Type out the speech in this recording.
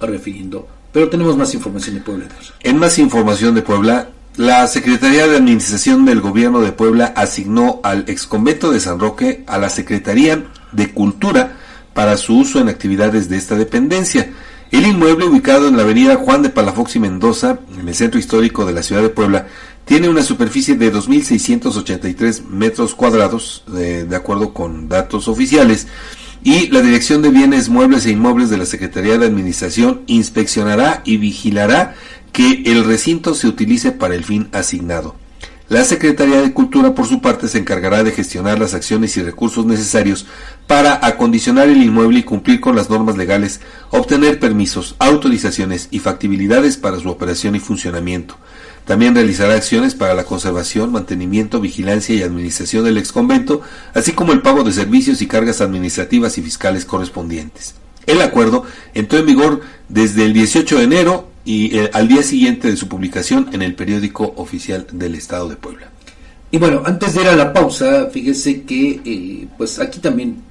refiriendo. Pero tenemos más información de Puebla. En más información de Puebla, la Secretaría de Administración del Gobierno de Puebla asignó al exconvento de San Roque a la Secretaría de Cultura para su uso en actividades de esta dependencia. El inmueble, ubicado en la avenida Juan de Palafox y Mendoza, en el centro histórico de la ciudad de Puebla, tiene una superficie de 2.683 metros cuadrados, de acuerdo con datos oficiales, y la Dirección de Bienes Muebles e Inmuebles de la Secretaría de Administración inspeccionará y vigilará que el recinto se utilice para el fin asignado. La Secretaría de Cultura, por su parte, se encargará de gestionar las acciones y recursos necesarios para acondicionar el inmueble y cumplir con las normas legales, obtener permisos, autorizaciones y factibilidades para su operación y funcionamiento. También realizará acciones para la conservación, mantenimiento, vigilancia y administración del exconvento, así como el pago de servicios y cargas administrativas y fiscales correspondientes. El acuerdo entró en vigor desde el 18 de enero y eh, al día siguiente de su publicación en el periódico oficial del Estado de Puebla. Y bueno, antes de ir a la pausa, fíjese que eh, pues aquí también